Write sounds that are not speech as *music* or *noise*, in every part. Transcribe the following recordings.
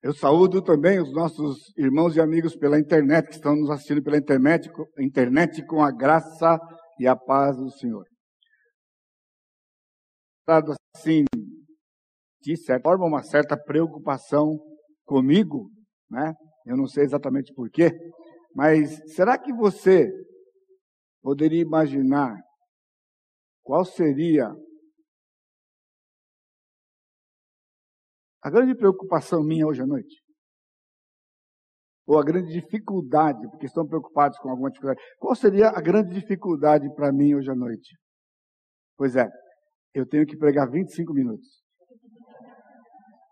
Eu saúdo também os nossos irmãos e amigos pela internet, que estão nos assistindo pela internet, internet com a graça e a paz do Senhor. Assim, de certa forma, uma certa preocupação comigo, né? Eu não sei exatamente porquê, mas será que você poderia imaginar qual seria A grande preocupação minha hoje à noite, ou a grande dificuldade, porque estão preocupados com alguma dificuldade, qual seria a grande dificuldade para mim hoje à noite? Pois é, eu tenho que pregar 25 minutos.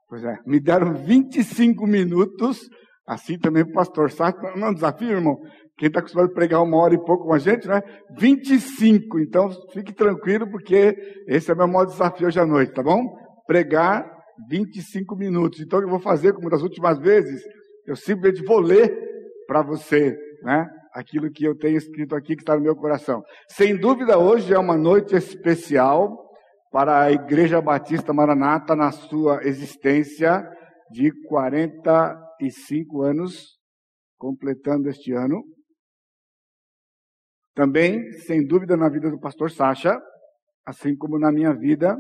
Pois é, me deram 25 minutos, assim também o pastor Sato, não é desafio, irmão? Quem está acostumado a pregar uma hora e pouco com a gente, né? 25, então fique tranquilo, porque esse é o meu maior desafio hoje à noite, tá bom? Pregar 25 minutos. Então, eu vou fazer, como das últimas vezes, eu simplesmente vou ler para você, né? Aquilo que eu tenho escrito aqui, que está no meu coração. Sem dúvida, hoje é uma noite especial para a Igreja Batista Maranata na sua existência de 45 anos, completando este ano. Também, sem dúvida, na vida do pastor Sacha, assim como na minha vida,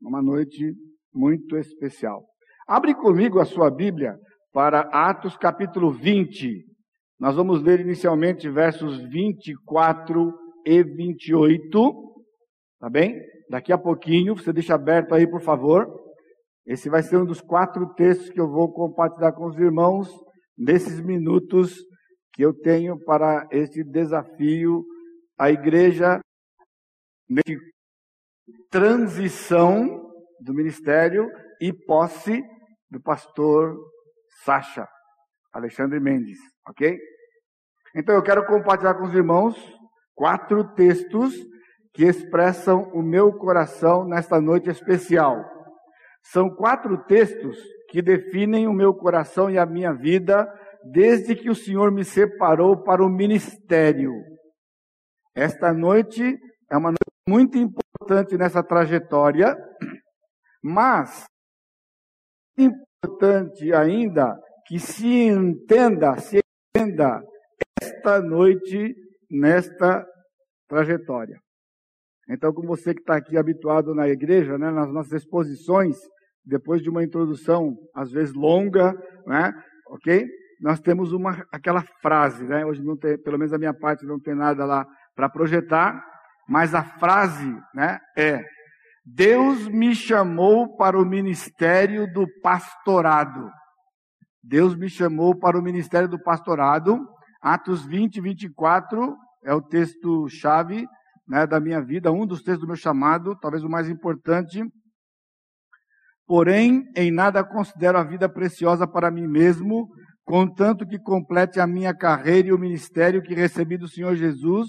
uma noite muito especial. Abre comigo a sua Bíblia para Atos capítulo 20. Nós vamos ler inicialmente versos 24 e 28. Tá bem? Daqui a pouquinho, você deixa aberto aí, por favor. Esse vai ser um dos quatro textos que eu vou compartilhar com os irmãos nesses minutos que eu tenho para este desafio. A igreja, nesse transição do ministério e posse do pastor Sacha Alexandre Mendes, ok? Então eu quero compartilhar com os irmãos quatro textos que expressam o meu coração nesta noite especial. São quatro textos que definem o meu coração e a minha vida desde que o Senhor me separou para o ministério. Esta noite é uma noite muito importante nessa trajetória mas, importante ainda que se entenda, se entenda esta noite nesta trajetória. Então, como você que está aqui habituado na igreja, né, nas nossas exposições, depois de uma introdução, às vezes longa, né, ok? Nós temos uma, aquela frase, né? Hoje não tem, pelo menos a minha parte não tem nada lá para projetar, mas a frase, né, é Deus me chamou para o ministério do pastorado. Deus me chamou para o ministério do pastorado. Atos 20, 24 é o texto-chave né, da minha vida, um dos textos do meu chamado, talvez o mais importante. Porém, em nada considero a vida preciosa para mim mesmo, contanto que complete a minha carreira e o ministério que recebi do Senhor Jesus,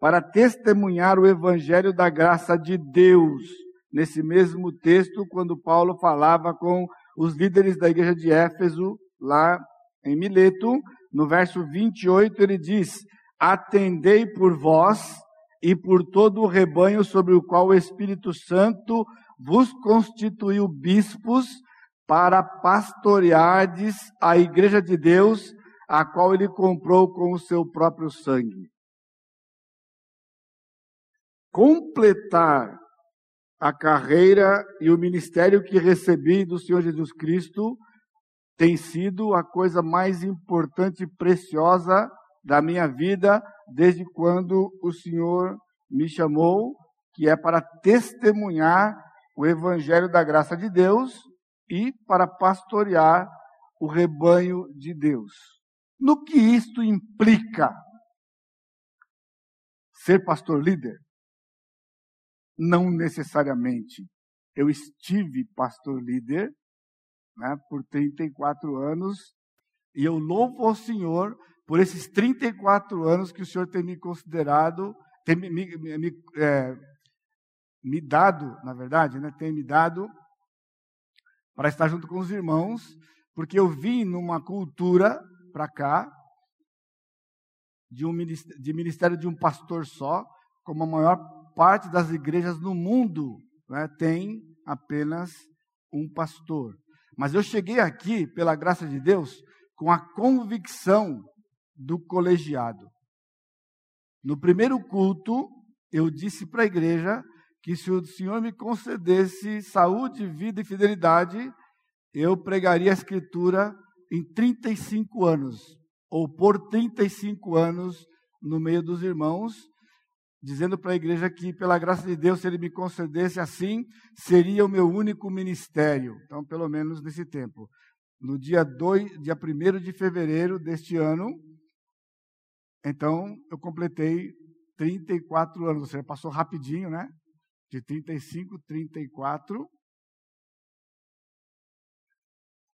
para testemunhar o evangelho da graça de Deus nesse mesmo texto, quando Paulo falava com os líderes da igreja de Éfeso, lá em Mileto, no verso 28, ele diz: Atendei por vós e por todo o rebanho sobre o qual o Espírito Santo vos constituiu bispos para pastoreardes a igreja de Deus, a qual ele comprou com o seu próprio sangue. Completar a carreira e o ministério que recebi do Senhor Jesus Cristo tem sido a coisa mais importante e preciosa da minha vida desde quando o Senhor me chamou, que é para testemunhar o evangelho da graça de Deus e para pastorear o rebanho de Deus. No que isto implica? Ser pastor líder? Não necessariamente. Eu estive pastor líder né, por 34 anos e eu louvo ao Senhor por esses 34 anos que o Senhor tem me considerado, tem me, me, me, é, me dado, na verdade, né, tem me dado para estar junto com os irmãos, porque eu vim numa cultura para cá de um de ministério de um pastor só, como a maior parte das igrejas no mundo né, tem apenas um pastor. Mas eu cheguei aqui, pela graça de Deus, com a convicção do colegiado. No primeiro culto, eu disse para a igreja que se o Senhor me concedesse saúde, vida e fidelidade, eu pregaria a Escritura em 35 anos, ou por 35 anos no meio dos irmãos, dizendo para a igreja que, pela graça de Deus, se Ele me concedesse assim, seria o meu único ministério. Então, pelo menos nesse tempo. No dia, 2, dia 1 de fevereiro deste ano, então eu completei 34 anos, seja, passou rapidinho, né? De 35, 34.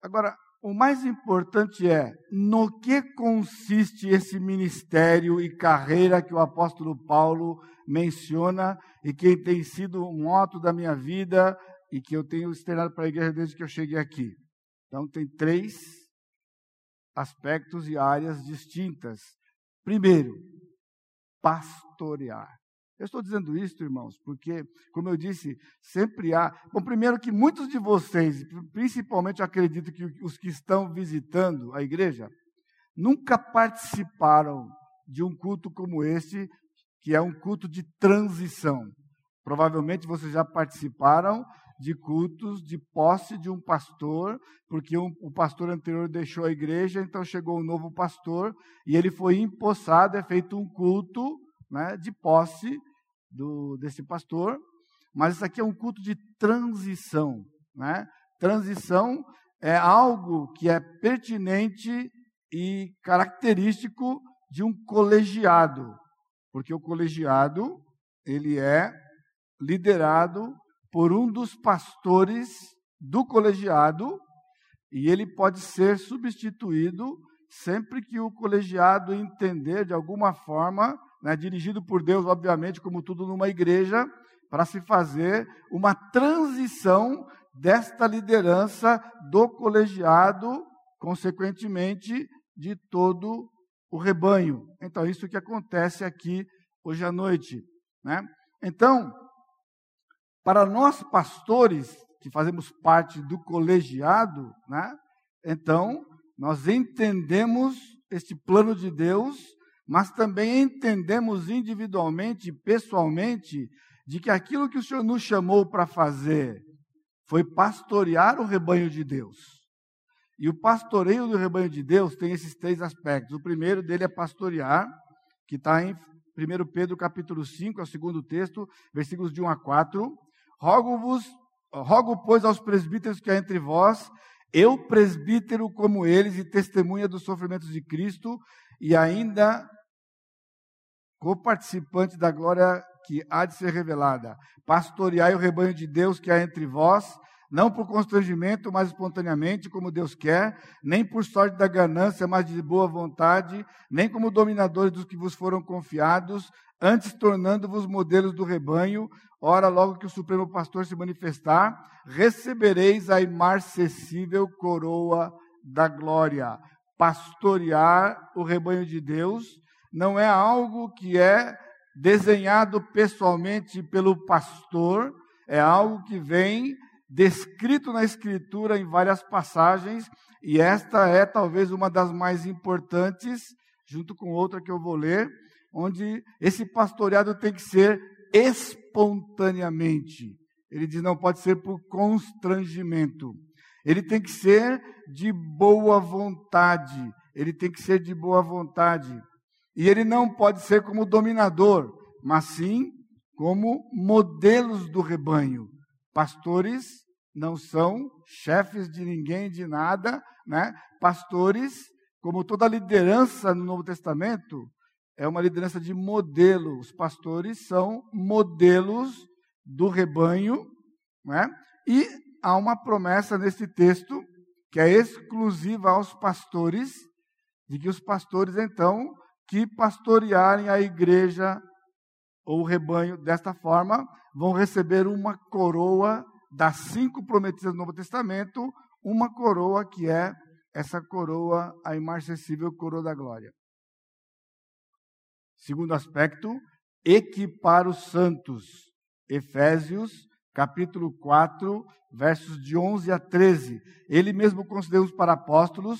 Agora, o mais importante é no que consiste esse ministério e carreira que o apóstolo Paulo menciona e que tem sido um moto da minha vida e que eu tenho externado para a igreja desde que eu cheguei aqui. Então, tem três aspectos e áreas distintas. Primeiro, pastorear. Eu estou dizendo isso, irmãos, porque, como eu disse, sempre há. Bom, primeiro que muitos de vocês, principalmente acredito que os que estão visitando a igreja, nunca participaram de um culto como este, que é um culto de transição. Provavelmente vocês já participaram de cultos de posse de um pastor, porque um, o pastor anterior deixou a igreja, então chegou um novo pastor e ele foi empossado, é feito um culto né, de posse do, desse pastor, mas isso aqui é um culto de transição. Né? Transição é algo que é pertinente e característico de um colegiado, porque o colegiado ele é liderado por um dos pastores do colegiado e ele pode ser substituído sempre que o colegiado entender de alguma forma né, dirigido por Deus, obviamente, como tudo numa igreja, para se fazer uma transição desta liderança do colegiado, consequentemente, de todo o rebanho. Então, isso que acontece aqui hoje à noite. Né? Então, para nós pastores, que fazemos parte do colegiado, né? então, nós entendemos este plano de Deus mas também entendemos individualmente pessoalmente de que aquilo que o Senhor nos chamou para fazer foi pastorear o rebanho de Deus. E o pastoreio do rebanho de Deus tem esses três aspectos. O primeiro dele é pastorear, que está em 1 Pedro capítulo 5, é o segundo texto, versículos de 1 a 4. Rogo-vos, rogo, pois, aos presbíteros que há entre vós, eu presbítero como eles e testemunha dos sofrimentos de Cristo, e ainda co-participante da glória que há de ser revelada. Pastoreai o rebanho de Deus que há entre vós, não por constrangimento, mas espontaneamente, como Deus quer, nem por sorte da ganância, mas de boa vontade, nem como dominadores dos que vos foram confiados, antes tornando-vos modelos do rebanho. Ora, logo que o Supremo Pastor se manifestar, recebereis a imarcessível coroa da glória. Pastorear o rebanho de Deus não é algo que é desenhado pessoalmente pelo pastor, é algo que vem descrito na Escritura em várias passagens, e esta é talvez uma das mais importantes, junto com outra que eu vou ler, onde esse pastoreado tem que ser espontaneamente. Ele diz não pode ser por constrangimento. Ele tem que ser de boa vontade. Ele tem que ser de boa vontade. E ele não pode ser como dominador, mas sim como modelos do rebanho. Pastores não são chefes de ninguém, de nada, né? Pastores, como toda liderança no Novo Testamento, é uma liderança de modelo. Os pastores são modelos do rebanho, né? E há uma promessa nesse texto que é exclusiva aos pastores, de que os pastores então que pastorearem a igreja ou o rebanho desta forma vão receber uma coroa das cinco prometidas do Novo Testamento, uma coroa que é essa coroa, a imarcessível coroa da glória. Segundo aspecto, equipar os santos. Efésios, capítulo 4, versos de 11 a 13. Ele mesmo considerou uns para apóstolos,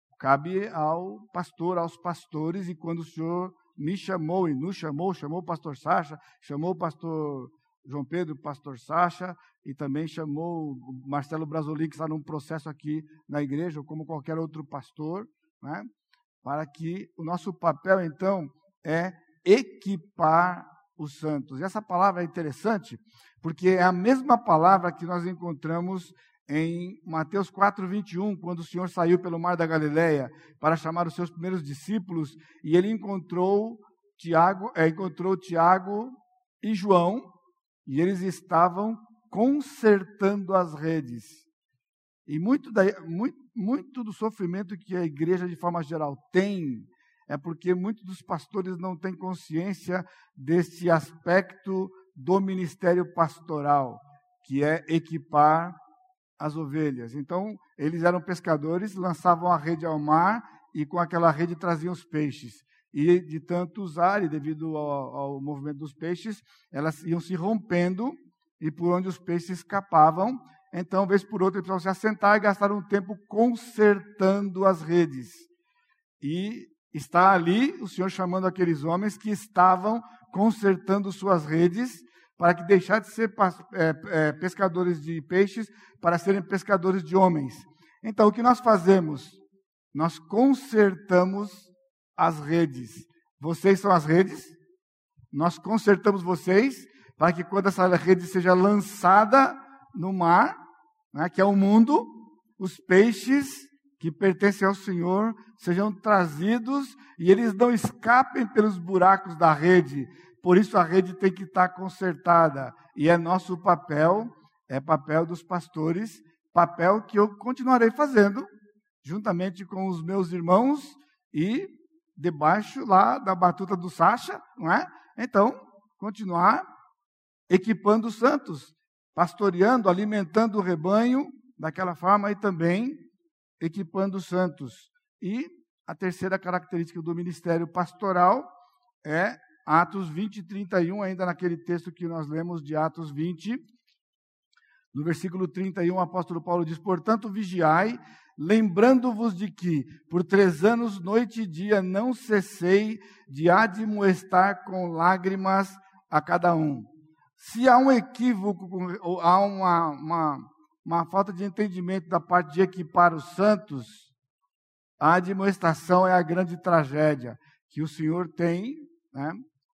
cabe ao pastor, aos pastores, e quando o Senhor me chamou e nos chamou, chamou o pastor Sacha, chamou o pastor João Pedro, pastor Sacha, e também chamou o Marcelo Brasoli, que está num processo aqui na igreja, como qualquer outro pastor, né? para que o nosso papel, então, é equipar os santos. E essa palavra é interessante, porque é a mesma palavra que nós encontramos em Mateus 4, 21, quando o Senhor saiu pelo mar da Galileia para chamar os seus primeiros discípulos, e ele encontrou Tiago, é, encontrou Tiago e João, e eles estavam consertando as redes. E muito, da, muito, muito do sofrimento que a igreja, de forma geral, tem, é porque muitos dos pastores não têm consciência desse aspecto do ministério pastoral, que é equipar as ovelhas. Então, eles eram pescadores, lançavam a rede ao mar e com aquela rede traziam os peixes. E de tanto usar, e devido ao, ao movimento dos peixes, elas iam se rompendo e por onde os peixes escapavam, então, vez por outra, eles precisavam se assentar e gastar um tempo consertando as redes. E está ali o Senhor chamando aqueles homens que estavam consertando suas redes para que deixassem de ser é, é, pescadores de peixes para serem pescadores de homens. Então, o que nós fazemos? Nós consertamos as redes. Vocês são as redes. Nós consertamos vocês para que quando essa rede seja lançada no mar, né, que é o mundo, os peixes que pertencem ao Senhor sejam trazidos e eles não escapem pelos buracos da rede. Por isso a rede tem que estar consertada. E é nosso papel, é papel dos pastores, papel que eu continuarei fazendo, juntamente com os meus irmãos e debaixo lá da batuta do Sacha, não é? Então, continuar equipando os santos, pastoreando, alimentando o rebanho daquela forma e também equipando os santos. E a terceira característica do ministério pastoral é Atos 20 e 31, ainda naquele texto que nós lemos de Atos 20. No versículo 31, o apóstolo Paulo diz: Portanto, vigiai, lembrando-vos de que, por três anos, noite e dia, não cessei de admoestar com lágrimas a cada um. Se há um equívoco, ou há uma, uma, uma falta de entendimento da parte de equipar os santos, a admoestação é a grande tragédia que o Senhor tem né,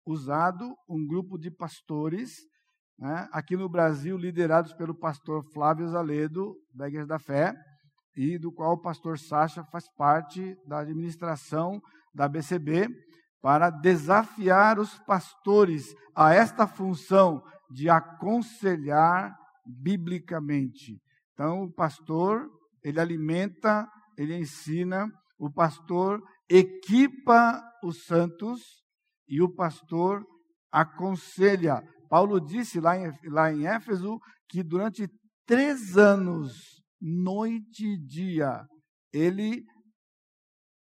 usado um grupo de pastores né, aqui no Brasil, liderados pelo pastor Flávio Zaledo, Igreja da Fé, e do qual o pastor Sacha faz parte da administração da BCB, para desafiar os pastores a esta função de aconselhar biblicamente. Então, o pastor, ele alimenta, ele ensina, o pastor equipa os santos e o pastor aconselha. Paulo disse lá em, lá em Éfeso que durante três anos, noite e dia, ele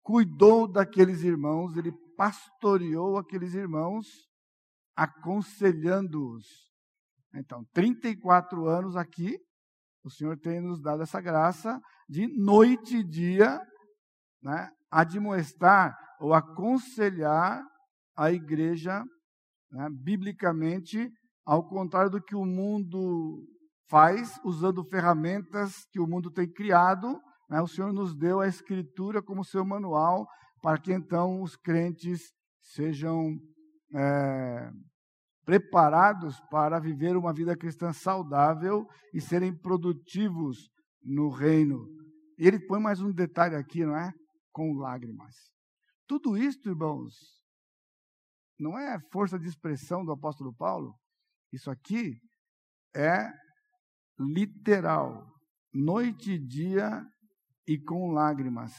cuidou daqueles irmãos, ele pastoreou aqueles irmãos aconselhando-os. Então, 34 anos aqui, o Senhor tem nos dado essa graça de noite e dia né, admoestar ou aconselhar a igreja né, biblicamente, ao contrário do que o mundo faz, usando ferramentas que o mundo tem criado. Né, o Senhor nos deu a Escritura como seu manual para que então os crentes sejam é, preparados para viver uma vida cristã saudável e serem produtivos no reino. E ele põe mais um detalhe aqui, não é? Com lágrimas. Tudo isso, irmãos, não é força de expressão do apóstolo Paulo. Isso aqui é literal, noite e dia e com lágrimas.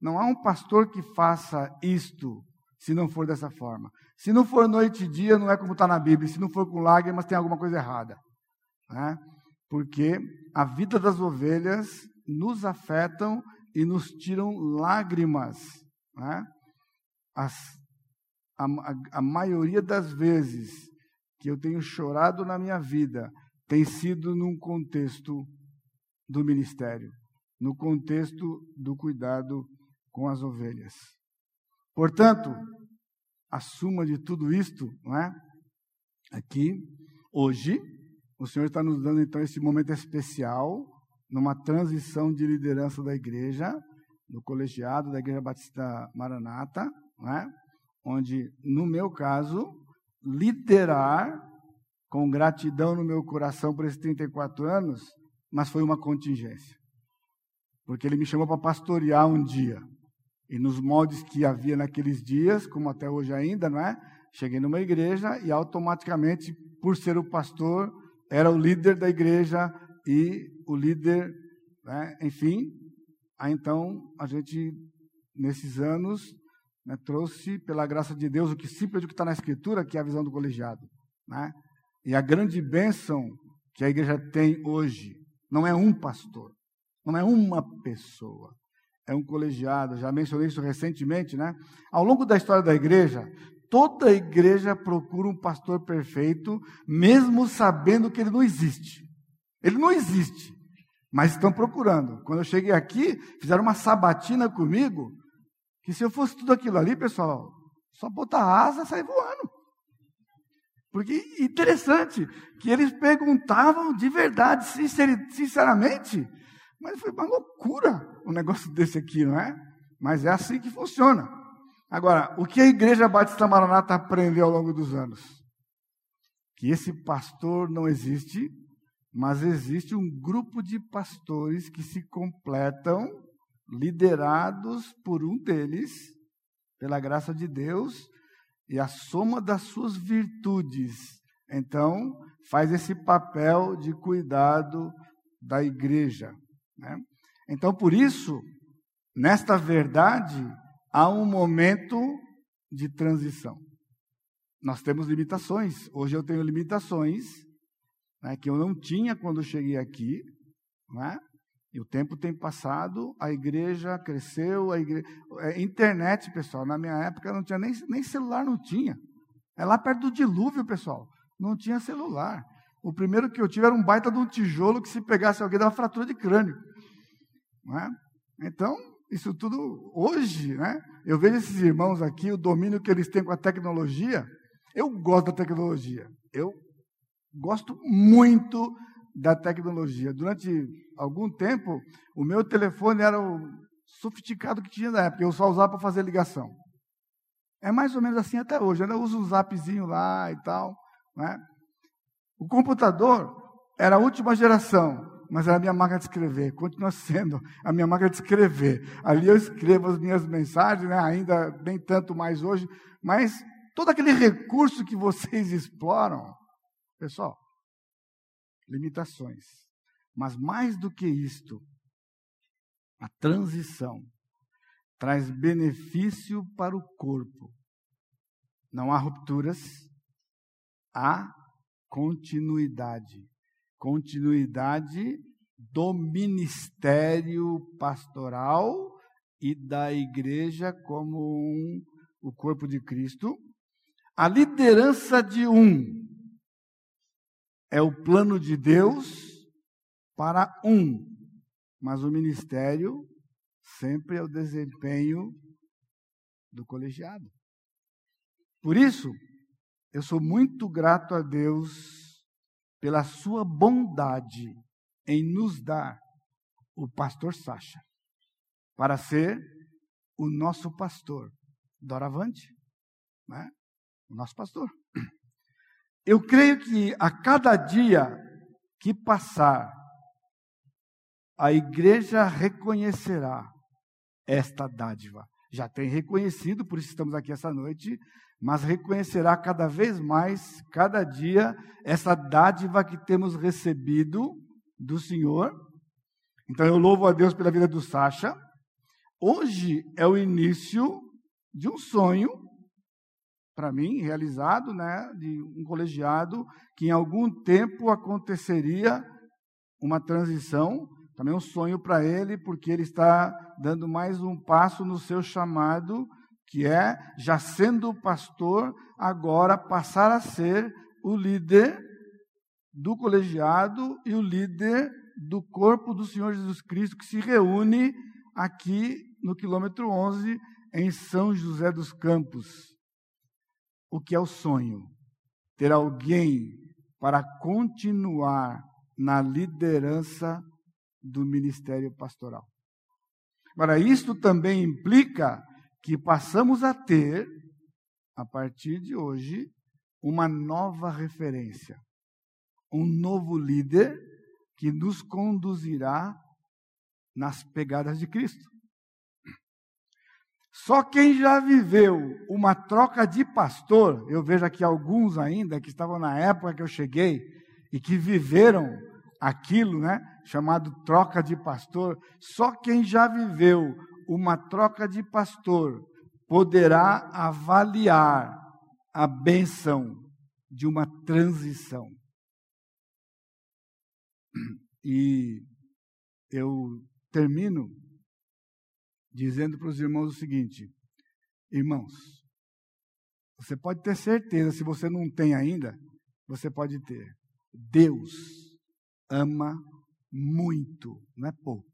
Não há um pastor que faça isto se não for dessa forma. Se não for noite e dia, não é como está na Bíblia. Se não for com lágrimas, tem alguma coisa errada. Né? Porque a vida das ovelhas nos afetam e nos tiram lágrimas. Né? As, a, a, maioria das vezes que eu tenho chorado na minha vida tem sido num contexto do ministério, no contexto do cuidado com as ovelhas. Portanto, a suma de tudo isto, não é? Aqui, hoje, o Senhor está nos dando então esse momento especial, numa transição de liderança da igreja, do colegiado da Igreja Batista Maranata, não é? Onde, no meu caso, liderar com gratidão no meu coração por esses 34 anos, mas foi uma contingência. Porque ele me chamou para pastorear um dia. E nos moldes que havia naqueles dias, como até hoje ainda, não é? Cheguei numa igreja e automaticamente, por ser o pastor, era o líder da igreja e o líder, né? enfim. Aí então a gente, nesses anos, né, trouxe, pela graça de Deus, o que simples o que está na Escritura, que é a visão do colegiado. Né? E a grande bênção que a igreja tem hoje não é um pastor, não é uma pessoa, é um colegiado. Já mencionei isso recentemente, né? Ao longo da história da igreja, toda igreja procura um pastor perfeito, mesmo sabendo que ele não existe. Ele não existe, mas estão procurando. Quando eu cheguei aqui, fizeram uma sabatina comigo, que se eu fosse tudo aquilo ali, pessoal, só botar asa e sair voando. Porque interessante que eles perguntavam de verdade, sinceramente, mas foi uma loucura um negócio *laughs* desse aqui, não é? Mas é assim que funciona. Agora, o que a Igreja Batista Maranata aprendeu ao longo dos anos? Que esse pastor não existe, mas existe um grupo de pastores que se completam, liderados por um deles, pela graça de Deus, e a soma das suas virtudes. Então, faz esse papel de cuidado da igreja. Né? Então, por isso, nesta verdade, há um momento de transição. Nós temos limitações. Hoje eu tenho limitações né, que eu não tinha quando cheguei aqui. Né? E o tempo tem passado, a igreja cresceu, a. É, internet, pessoal, na minha época não tinha nem, nem celular, não tinha. É lá perto do dilúvio, pessoal. Não tinha celular. O primeiro que eu tive era um baita de um tijolo que se pegasse alguém dava fratura de crânio. É? Então, isso tudo hoje, né? Eu vejo esses irmãos aqui, o domínio que eles têm com a tecnologia. Eu gosto da tecnologia. Eu gosto muito da tecnologia. Durante algum tempo, o meu telefone era o sofisticado que tinha na época. Eu só usava para fazer ligação. É mais ou menos assim até hoje. Eu ainda uso um zapzinho lá e tal. Né? O computador era a última geração, mas era a minha máquina de escrever. Continua *laughs* sendo a minha máquina de escrever. Ali eu escrevo as minhas mensagens, né? ainda nem tanto mais hoje, mas todo aquele recurso que vocês exploram, pessoal, limitações. Mas mais do que isto, a transição traz benefício para o corpo. Não há rupturas, há continuidade. Continuidade do ministério pastoral e da igreja como um, o corpo de Cristo. A liderança de um é o plano de Deus para um, mas o ministério sempre é o desempenho do colegiado. Por isso, eu sou muito grato a Deus pela sua bondade em nos dar o pastor Sacha para ser o nosso pastor. Doravante, né? o nosso pastor. Eu creio que a cada dia que passar, a igreja reconhecerá esta dádiva. Já tem reconhecido, por isso estamos aqui essa noite, mas reconhecerá cada vez mais, cada dia, essa dádiva que temos recebido do Senhor. Então eu louvo a Deus pela vida do Sacha. Hoje é o início de um sonho para mim realizado, né, de um colegiado que em algum tempo aconteceria uma transição, também um sonho para ele, porque ele está dando mais um passo no seu chamado, que é já sendo pastor, agora passar a ser o líder do colegiado e o líder do corpo do Senhor Jesus Cristo que se reúne aqui no quilômetro 11 em São José dos Campos. O que é o sonho? Ter alguém para continuar na liderança do ministério pastoral. Agora, isto também implica que passamos a ter, a partir de hoje, uma nova referência, um novo líder que nos conduzirá nas pegadas de Cristo. Só quem já viveu uma troca de pastor, eu vejo aqui alguns ainda que estavam na época que eu cheguei e que viveram aquilo, né, chamado troca de pastor, só quem já viveu uma troca de pastor poderá avaliar a benção de uma transição. E eu termino dizendo para os irmãos o seguinte: irmãos, você pode ter certeza, se você não tem ainda, você pode ter. Deus ama muito, não é pouco,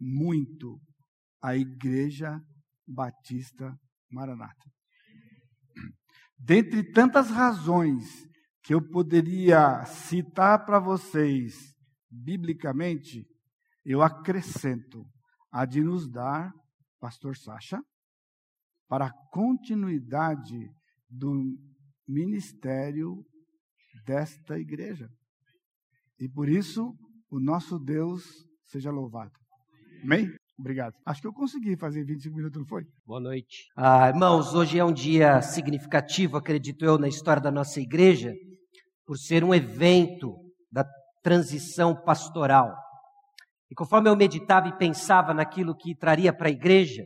muito a Igreja Batista Maranata. Dentre tantas razões que eu poderia citar para vocês biblicamente, eu acrescento a de nos dar, Pastor Sacha, para a continuidade do ministério desta igreja. E por isso, o nosso Deus seja louvado. Amém? Obrigado. Acho que eu consegui fazer 25 minutos, não foi? Boa noite. Ah, irmãos, hoje é um dia significativo, acredito eu, na história da nossa igreja, por ser um evento da transição pastoral. E conforme eu meditava e pensava naquilo que traria para a igreja,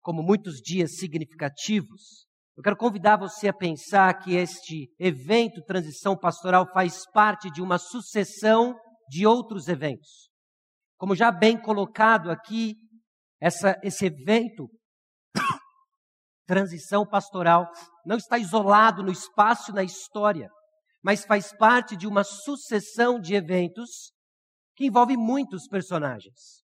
como muitos dias significativos, eu quero convidar você a pensar que este evento transição pastoral faz parte de uma sucessão de outros eventos. Como já bem colocado aqui, essa, esse evento, *coughs* transição pastoral, não está isolado no espaço e na história, mas faz parte de uma sucessão de eventos que envolve muitos personagens.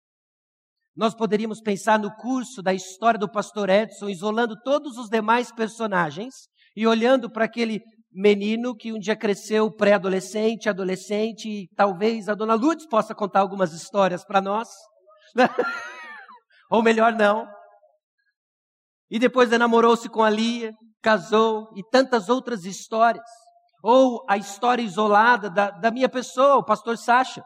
Nós poderíamos pensar no curso da história do pastor Edson, isolando todos os demais personagens e olhando para aquele menino que um dia cresceu pré-adolescente, adolescente, e talvez a dona Lourdes possa contar algumas histórias para nós. *laughs* Ou melhor, não. E depois namorou-se com a Lia, casou, e tantas outras histórias. Ou a história isolada da, da minha pessoa, o pastor Sacha,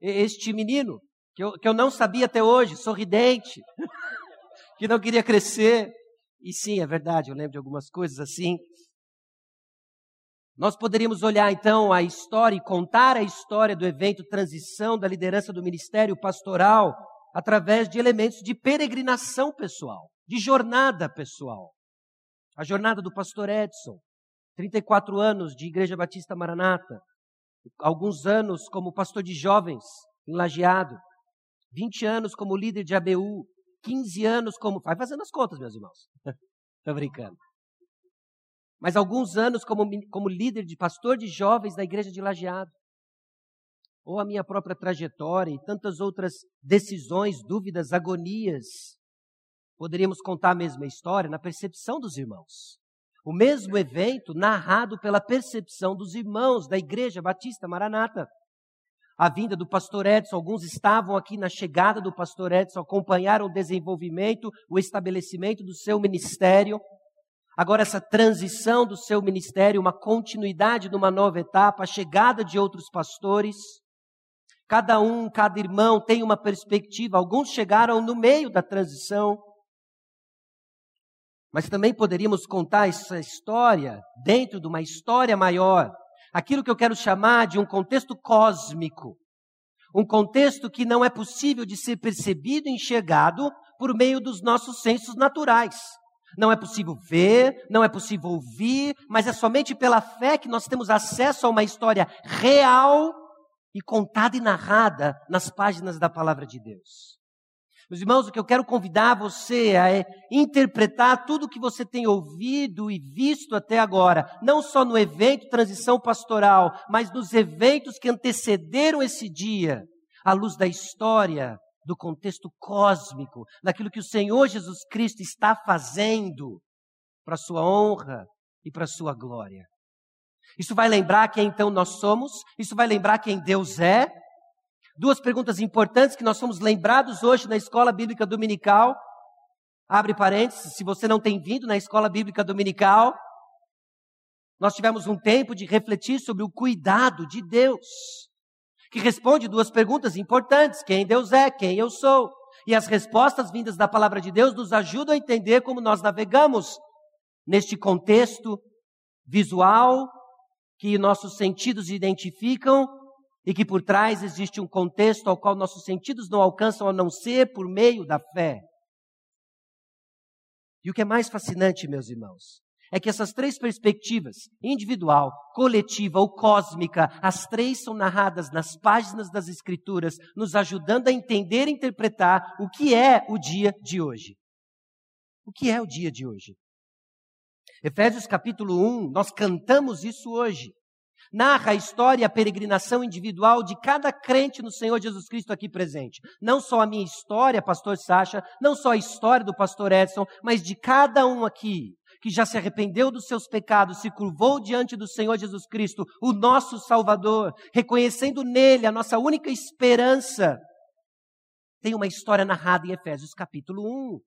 este menino, que eu, que eu não sabia até hoje, sorridente, *laughs* que não queria crescer. E sim, é verdade, eu lembro de algumas coisas assim. Nós poderíamos olhar então a história e contar a história do evento transição da liderança do ministério pastoral através de elementos de peregrinação pessoal, de jornada pessoal. A jornada do pastor Edson, 34 anos de Igreja Batista Maranata, alguns anos como pastor de jovens em Lajeado, 20 anos como líder de ABU, 15 anos como. Vai fazendo as contas, meus irmãos. *laughs* Estou brincando mas alguns anos como, como líder de pastor de jovens da igreja de Lajeado. Ou a minha própria trajetória e tantas outras decisões, dúvidas, agonias. Poderíamos contar a mesma história na percepção dos irmãos. O mesmo evento narrado pela percepção dos irmãos da Igreja Batista Maranata. A vinda do pastor Edson, alguns estavam aqui na chegada do pastor Edson, acompanharam o desenvolvimento, o estabelecimento do seu ministério. Agora, essa transição do seu ministério, uma continuidade de uma nova etapa, a chegada de outros pastores. Cada um, cada irmão tem uma perspectiva. Alguns chegaram no meio da transição. Mas também poderíamos contar essa história dentro de uma história maior, aquilo que eu quero chamar de um contexto cósmico. Um contexto que não é possível de ser percebido e enxergado por meio dos nossos sensos naturais. Não é possível ver, não é possível ouvir, mas é somente pela fé que nós temos acesso a uma história real e contada e narrada nas páginas da palavra de Deus. Meus irmãos, o que eu quero convidar você a é interpretar tudo o que você tem ouvido e visto até agora, não só no evento Transição Pastoral, mas nos eventos que antecederam esse dia, à luz da história, do contexto cósmico, daquilo que o Senhor Jesus Cristo está fazendo para a sua honra e para a sua glória. Isso vai lembrar quem então nós somos, isso vai lembrar quem Deus é, Duas perguntas importantes que nós somos lembrados hoje na escola bíblica dominical. Abre parênteses, se você não tem vindo na escola bíblica dominical, nós tivemos um tempo de refletir sobre o cuidado de Deus, que responde duas perguntas importantes: quem Deus é, quem eu sou. E as respostas vindas da palavra de Deus nos ajudam a entender como nós navegamos neste contexto visual que nossos sentidos identificam e que por trás existe um contexto ao qual nossos sentidos não alcançam a não ser por meio da fé. E o que é mais fascinante, meus irmãos, é que essas três perspectivas, individual, coletiva ou cósmica, as três são narradas nas páginas das Escrituras, nos ajudando a entender e interpretar o que é o dia de hoje. O que é o dia de hoje? Efésios capítulo 1, nós cantamos isso hoje narra a história e a peregrinação individual de cada crente no Senhor Jesus Cristo aqui presente. Não só a minha história, pastor Sacha, não só a história do pastor Edson, mas de cada um aqui que já se arrependeu dos seus pecados, se curvou diante do Senhor Jesus Cristo, o nosso Salvador, reconhecendo nele a nossa única esperança. Tem uma história narrada em Efésios capítulo 1,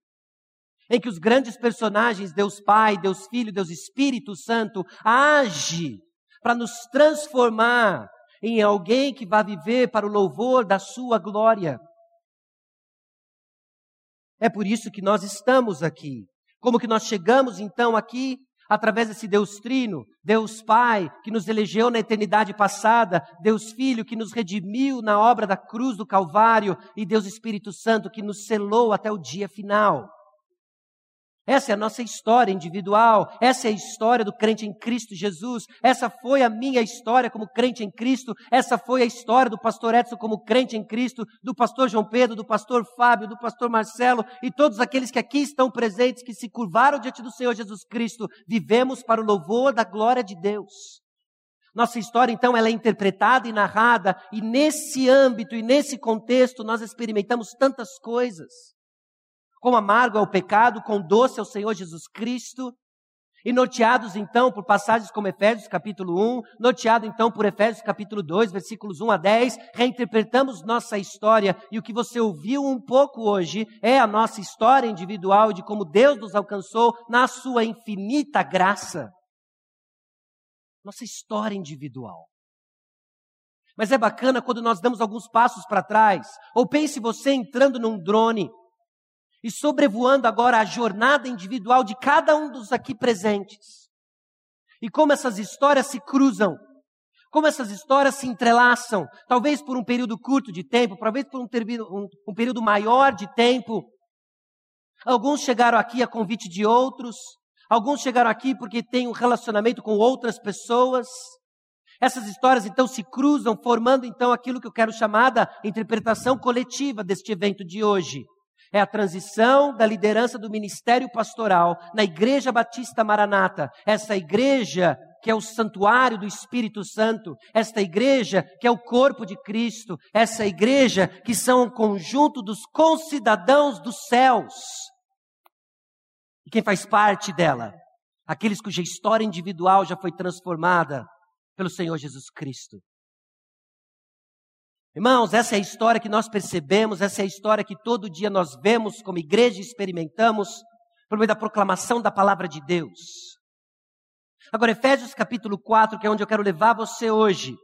em que os grandes personagens, Deus Pai, Deus Filho, Deus Espírito Santo, age para nos transformar em alguém que vai viver para o louvor da sua glória. É por isso que nós estamos aqui. Como que nós chegamos então aqui? Através desse Deus Trino, Deus Pai, que nos elegeu na eternidade passada, Deus Filho, que nos redimiu na obra da cruz do Calvário, e Deus Espírito Santo, que nos selou até o dia final. Essa é a nossa história individual, essa é a história do crente em Cristo Jesus, essa foi a minha história como crente em Cristo, essa foi a história do pastor Edson como crente em Cristo, do pastor João Pedro, do pastor Fábio, do pastor Marcelo e todos aqueles que aqui estão presentes, que se curvaram diante do Senhor Jesus Cristo. Vivemos para o louvor da glória de Deus. Nossa história, então, ela é interpretada e narrada, e nesse âmbito e nesse contexto nós experimentamos tantas coisas. Quão amargo é o pecado, quão doce é o Senhor Jesus Cristo. E norteados então por passagens como Efésios capítulo 1, norteado então por Efésios capítulo 2, versículos 1 a 10, reinterpretamos nossa história e o que você ouviu um pouco hoje é a nossa história individual de como Deus nos alcançou na sua infinita graça. Nossa história individual. Mas é bacana quando nós damos alguns passos para trás. Ou pense você entrando num drone e sobrevoando agora a jornada individual de cada um dos aqui presentes. E como essas histórias se cruzam, como essas histórias se entrelaçam, talvez por um período curto de tempo, talvez por um, um, um período maior de tempo. Alguns chegaram aqui a convite de outros, alguns chegaram aqui porque têm um relacionamento com outras pessoas. Essas histórias então se cruzam, formando então aquilo que eu quero chamar da interpretação coletiva deste evento de hoje. É a transição da liderança do ministério pastoral na Igreja Batista Maranata. Essa igreja que é o santuário do Espírito Santo, esta igreja que é o corpo de Cristo, essa igreja que são o conjunto dos concidadãos dos céus. E quem faz parte dela? Aqueles cuja história individual já foi transformada pelo Senhor Jesus Cristo. Irmãos, essa é a história que nós percebemos, essa é a história que todo dia nós vemos como igreja experimentamos por meio da proclamação da palavra de Deus. Agora, Efésios capítulo 4, que é onde eu quero levar você hoje,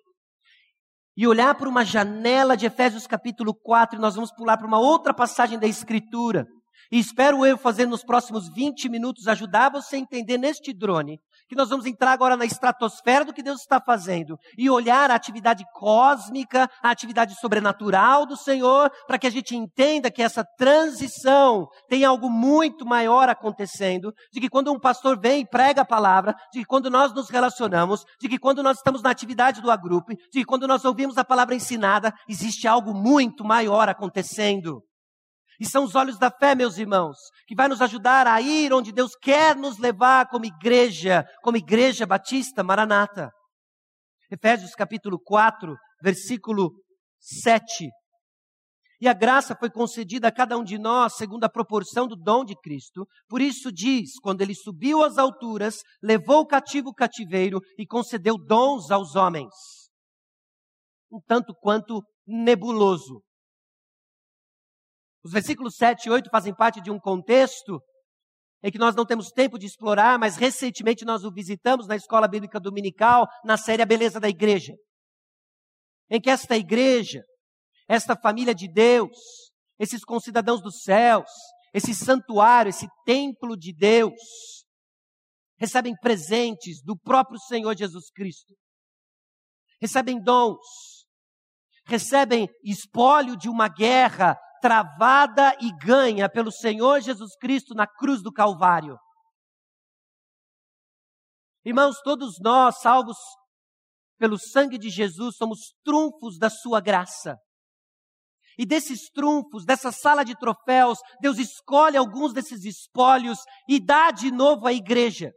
e olhar por uma janela de Efésios capítulo 4, e nós vamos pular para uma outra passagem da Escritura. E espero eu fazer nos próximos 20 minutos ajudar você a entender neste drone que nós vamos entrar agora na estratosfera do que Deus está fazendo e olhar a atividade cósmica, a atividade sobrenatural do Senhor, para que a gente entenda que essa transição tem algo muito maior acontecendo, de que quando um pastor vem e prega a palavra, de que quando nós nos relacionamos, de que quando nós estamos na atividade do agrupe, de que quando nós ouvimos a palavra ensinada, existe algo muito maior acontecendo. E são os olhos da fé, meus irmãos, que vai nos ajudar a ir onde Deus quer nos levar como igreja, como igreja batista Maranata. Efésios capítulo 4, versículo 7. E a graça foi concedida a cada um de nós segundo a proporção do dom de Cristo. Por isso diz: quando ele subiu às alturas, levou o cativo o cativeiro e concedeu dons aos homens. Um tanto quanto nebuloso. Os versículos 7 e 8 fazem parte de um contexto em que nós não temos tempo de explorar, mas recentemente nós o visitamos na escola bíblica dominical, na série A Beleza da Igreja. Em que esta igreja, esta família de Deus, esses concidadãos dos céus, esse santuário, esse templo de Deus, recebem presentes do próprio Senhor Jesus Cristo, recebem dons, recebem espólio de uma guerra travada e ganha pelo Senhor Jesus Cristo na cruz do Calvário. Irmãos, todos nós, salvos pelo sangue de Jesus, somos trunfos da sua graça. E desses trunfos, dessa sala de troféus, Deus escolhe alguns desses espólios e dá de novo à igreja.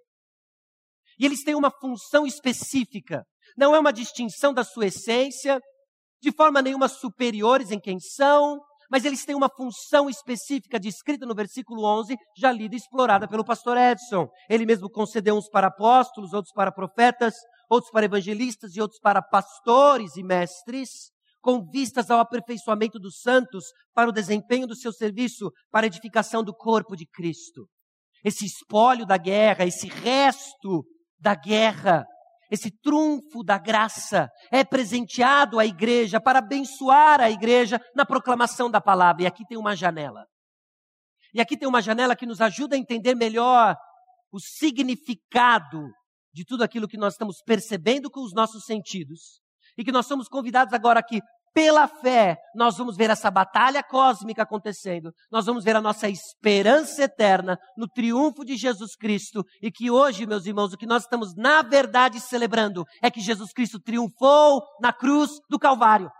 E eles têm uma função específica. Não é uma distinção da sua essência, de forma nenhuma superiores em quem são, mas eles têm uma função específica descrita no versículo 11, já lida e explorada pelo pastor Edson. Ele mesmo concedeu uns para apóstolos, outros para profetas, outros para evangelistas e outros para pastores e mestres, com vistas ao aperfeiçoamento dos santos, para o desempenho do seu serviço, para a edificação do corpo de Cristo. Esse espólio da guerra, esse resto da guerra, esse trunfo da graça é presenteado à igreja para abençoar a igreja na proclamação da palavra. E aqui tem uma janela. E aqui tem uma janela que nos ajuda a entender melhor o significado de tudo aquilo que nós estamos percebendo com os nossos sentidos. E que nós somos convidados agora aqui pela fé, nós vamos ver essa batalha cósmica acontecendo. Nós vamos ver a nossa esperança eterna no triunfo de Jesus Cristo. E que hoje, meus irmãos, o que nós estamos na verdade celebrando é que Jesus Cristo triunfou na cruz do Calvário.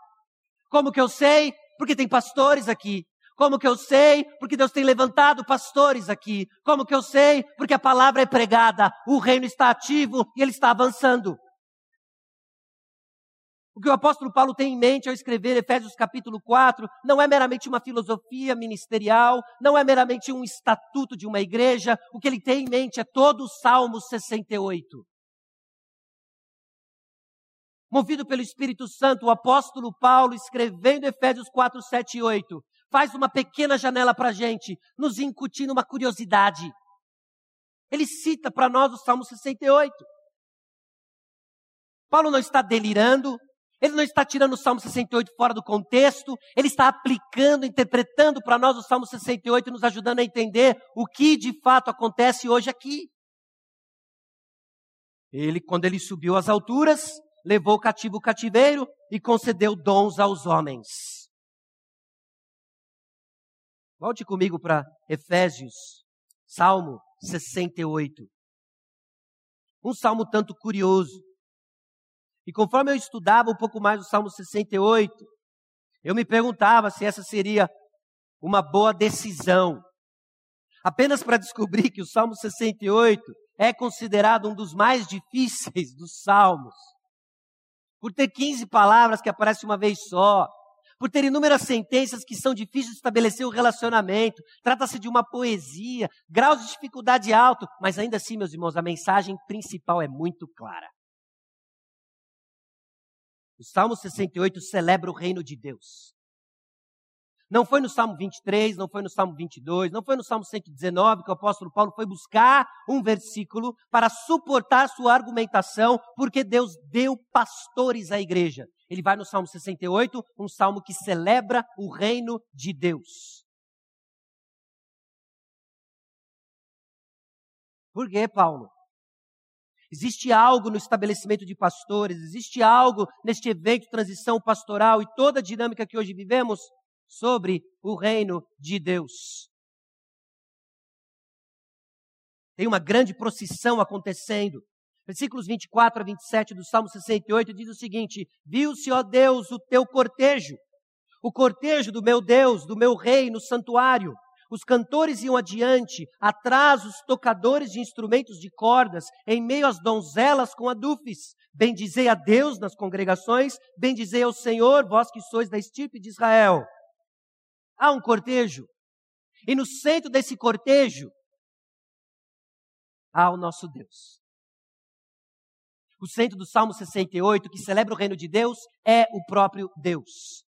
Como que eu sei? Porque tem pastores aqui. Como que eu sei? Porque Deus tem levantado pastores aqui. Como que eu sei? Porque a palavra é pregada, o reino está ativo e ele está avançando. O que o apóstolo Paulo tem em mente ao escrever Efésios capítulo 4 não é meramente uma filosofia ministerial, não é meramente um estatuto de uma igreja, o que ele tem em mente é todo o Salmo 68. Movido pelo Espírito Santo, o apóstolo Paulo, escrevendo Efésios 4, 7 e 8, faz uma pequena janela para a gente, nos incutindo uma curiosidade. Ele cita para nós o Salmo 68. Paulo não está delirando, ele não está tirando o Salmo 68 fora do contexto, ele está aplicando, interpretando para nós o Salmo 68 e nos ajudando a entender o que de fato acontece hoje aqui. Ele, quando ele subiu às alturas, levou o cativo o cativeiro e concedeu dons aos homens. Volte comigo para Efésios, Salmo 68. Um salmo tanto curioso. E conforme eu estudava um pouco mais o Salmo 68, eu me perguntava se essa seria uma boa decisão. Apenas para descobrir que o Salmo 68 é considerado um dos mais difíceis dos salmos. Por ter 15 palavras que aparecem uma vez só, por ter inúmeras sentenças que são difíceis de estabelecer o relacionamento. Trata-se de uma poesia, graus de dificuldade alto, mas ainda assim, meus irmãos, a mensagem principal é muito clara. O Salmo 68 celebra o reino de Deus. Não foi no Salmo 23, não foi no Salmo 22, não foi no Salmo 119 que o apóstolo Paulo foi buscar um versículo para suportar sua argumentação, porque Deus deu pastores à igreja. Ele vai no Salmo 68, um salmo que celebra o reino de Deus. Por quê, Paulo? Existe algo no estabelecimento de pastores, existe algo neste evento transição pastoral e toda a dinâmica que hoje vivemos sobre o reino de Deus. Tem uma grande procissão acontecendo. Versículos 24 a 27 do Salmo 68 diz o seguinte: Viu-se, ó Deus, o teu cortejo, o cortejo do meu Deus, do meu rei no santuário. Os cantores iam adiante, atrás os tocadores de instrumentos de cordas, em meio às donzelas com adufes. Bendizei a Deus nas congregações, bendizei ao Senhor, vós que sois da estirpe de Israel. Há um cortejo. E no centro desse cortejo há o nosso Deus. O centro do Salmo 68, que celebra o reino de Deus, é o próprio Deus.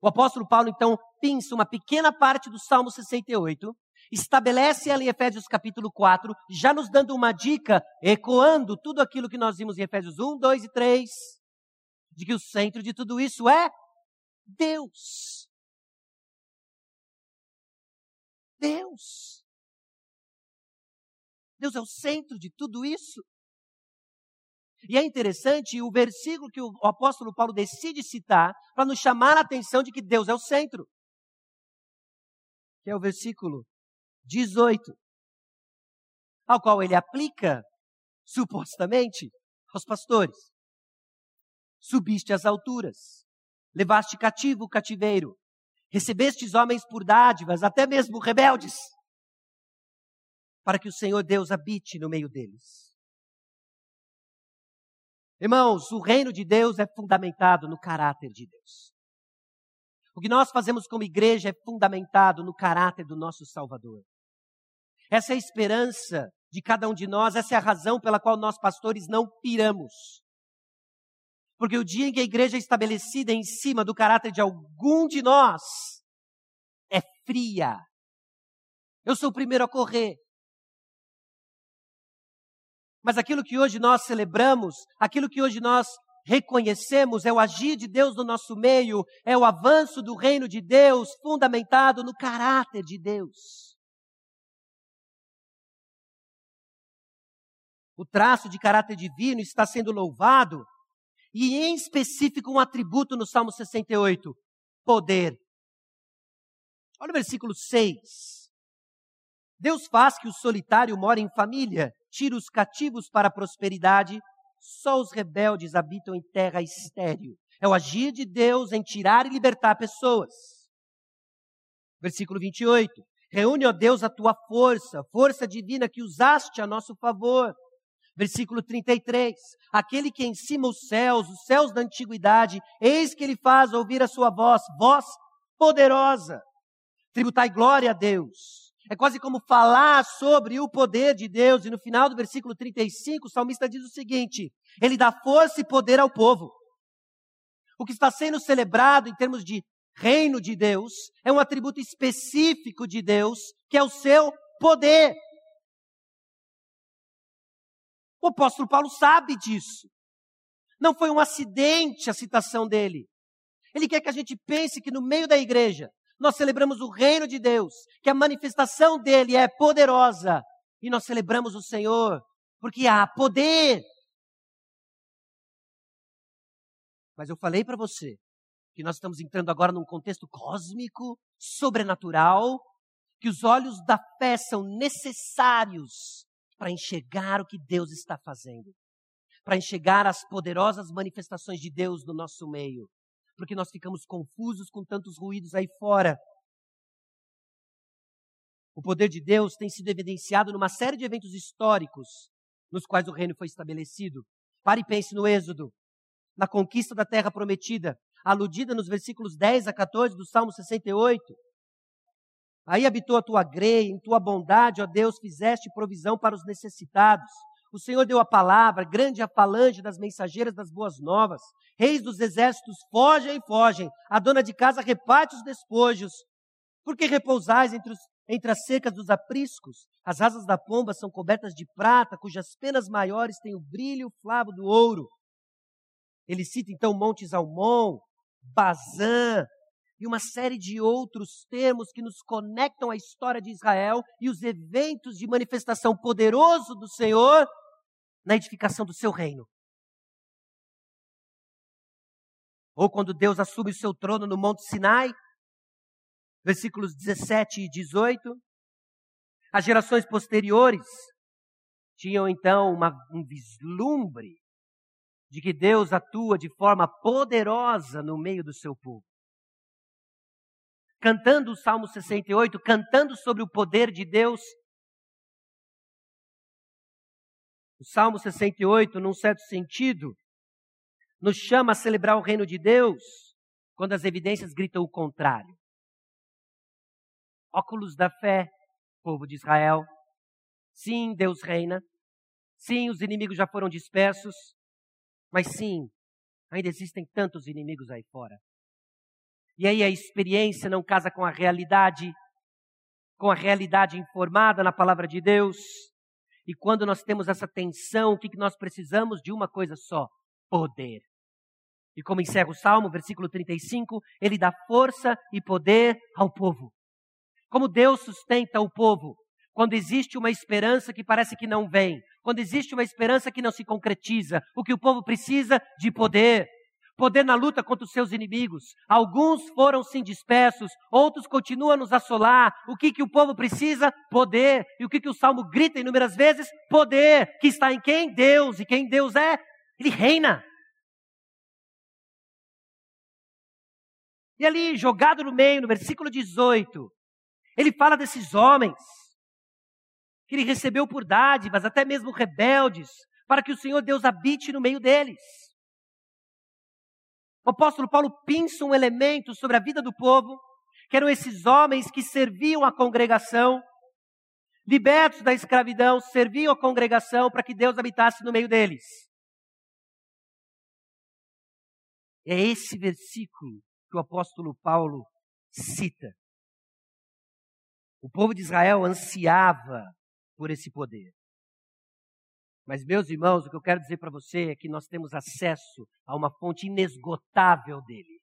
O apóstolo Paulo, então, pinça uma pequena parte do Salmo 68, estabelece ela em Efésios capítulo 4, já nos dando uma dica, ecoando tudo aquilo que nós vimos em Efésios 1, 2 e 3, de que o centro de tudo isso é Deus. Deus. Deus é o centro de tudo isso. E é interessante o versículo que o apóstolo Paulo decide citar para nos chamar a atenção de que Deus é o centro. Que é o versículo 18, ao qual ele aplica, supostamente, aos pastores. Subiste às alturas, levaste cativo o cativeiro, recebestes homens por dádivas, até mesmo rebeldes, para que o Senhor Deus habite no meio deles. Irmãos, o reino de Deus é fundamentado no caráter de Deus. O que nós fazemos como igreja é fundamentado no caráter do nosso Salvador. Essa é a esperança de cada um de nós, essa é a razão pela qual nós pastores não piramos. Porque o dia em que a igreja é estabelecida em cima do caráter de algum de nós, é fria. Eu sou o primeiro a correr. Mas aquilo que hoje nós celebramos, aquilo que hoje nós reconhecemos é o agir de Deus no nosso meio, é o avanço do reino de Deus fundamentado no caráter de Deus. O traço de caráter divino está sendo louvado, e em específico um atributo no Salmo 68, poder. Olha o versículo 6. Deus faz que o solitário more em família tira os cativos para a prosperidade, só os rebeldes habitam em terra estéril. É o agir de Deus em tirar e libertar pessoas. Versículo 28. Reúne, ó Deus, a tua força, força divina que usaste a nosso favor. Versículo 33. Aquele que em cima os céus, os céus da antiguidade, eis que ele faz ouvir a sua voz, voz poderosa. Tributai glória a Deus é quase como falar sobre o poder de Deus. E no final do versículo 35, o salmista diz o seguinte: Ele dá força e poder ao povo. O que está sendo celebrado em termos de reino de Deus é um atributo específico de Deus, que é o seu poder. O apóstolo Paulo sabe disso. Não foi um acidente a citação dele. Ele quer que a gente pense que no meio da igreja nós celebramos o reino de Deus, que a manifestação dele é poderosa, e nós celebramos o Senhor, porque há poder. Mas eu falei para você que nós estamos entrando agora num contexto cósmico, sobrenatural, que os olhos da fé são necessários para enxergar o que Deus está fazendo, para enxergar as poderosas manifestações de Deus no nosso meio porque nós ficamos confusos com tantos ruídos aí fora. O poder de Deus tem sido evidenciado numa série de eventos históricos nos quais o reino foi estabelecido. Pare e pense no Êxodo, na conquista da terra prometida, aludida nos versículos 10 a 14 do Salmo 68. Aí habitou a tua greia, em tua bondade, ó Deus, fizeste provisão para os necessitados. O Senhor deu a palavra, grande a falange das mensageiras das boas novas. Reis dos exércitos fogem e fogem. A dona de casa reparte os despojos. Porque repousais entre, os, entre as secas dos apriscos? As asas da pomba são cobertas de prata, cujas penas maiores têm o brilho flavo do ouro. Ele cita então Monte Almon, Bazã, e uma série de outros termos que nos conectam à história de Israel e os eventos de manifestação poderoso do Senhor na edificação do seu reino. Ou quando Deus assume o seu trono no Monte Sinai, versículos 17 e 18. As gerações posteriores tinham então uma, um vislumbre de que Deus atua de forma poderosa no meio do seu povo. Cantando o Salmo 68, cantando sobre o poder de Deus. O Salmo 68, num certo sentido, nos chama a celebrar o reino de Deus quando as evidências gritam o contrário. Óculos da fé, povo de Israel. Sim, Deus reina. Sim, os inimigos já foram dispersos. Mas sim, ainda existem tantos inimigos aí fora. E aí a experiência não casa com a realidade, com a realidade informada na palavra de Deus. E quando nós temos essa tensão, o que nós precisamos? De uma coisa só: poder. E como encerra o Salmo, versículo 35, ele dá força e poder ao povo. Como Deus sustenta o povo quando existe uma esperança que parece que não vem, quando existe uma esperança que não se concretiza, o que o povo precisa de poder. Poder na luta contra os seus inimigos. Alguns foram sim dispersos, outros continuam a nos assolar. O que, que o povo precisa? Poder. E o que, que o Salmo grita inúmeras vezes? Poder. Que está em quem? Deus. E quem Deus é? Ele reina. E ali, jogado no meio, no versículo 18, ele fala desses homens que ele recebeu por dádivas, até mesmo rebeldes, para que o Senhor Deus habite no meio deles. O apóstolo Paulo pinça um elemento sobre a vida do povo, que eram esses homens que serviam a congregação, libertos da escravidão, serviam a congregação para que Deus habitasse no meio deles. É esse versículo que o apóstolo Paulo cita. O povo de Israel ansiava por esse poder. Mas, meus irmãos, o que eu quero dizer para você é que nós temos acesso a uma fonte inesgotável dele.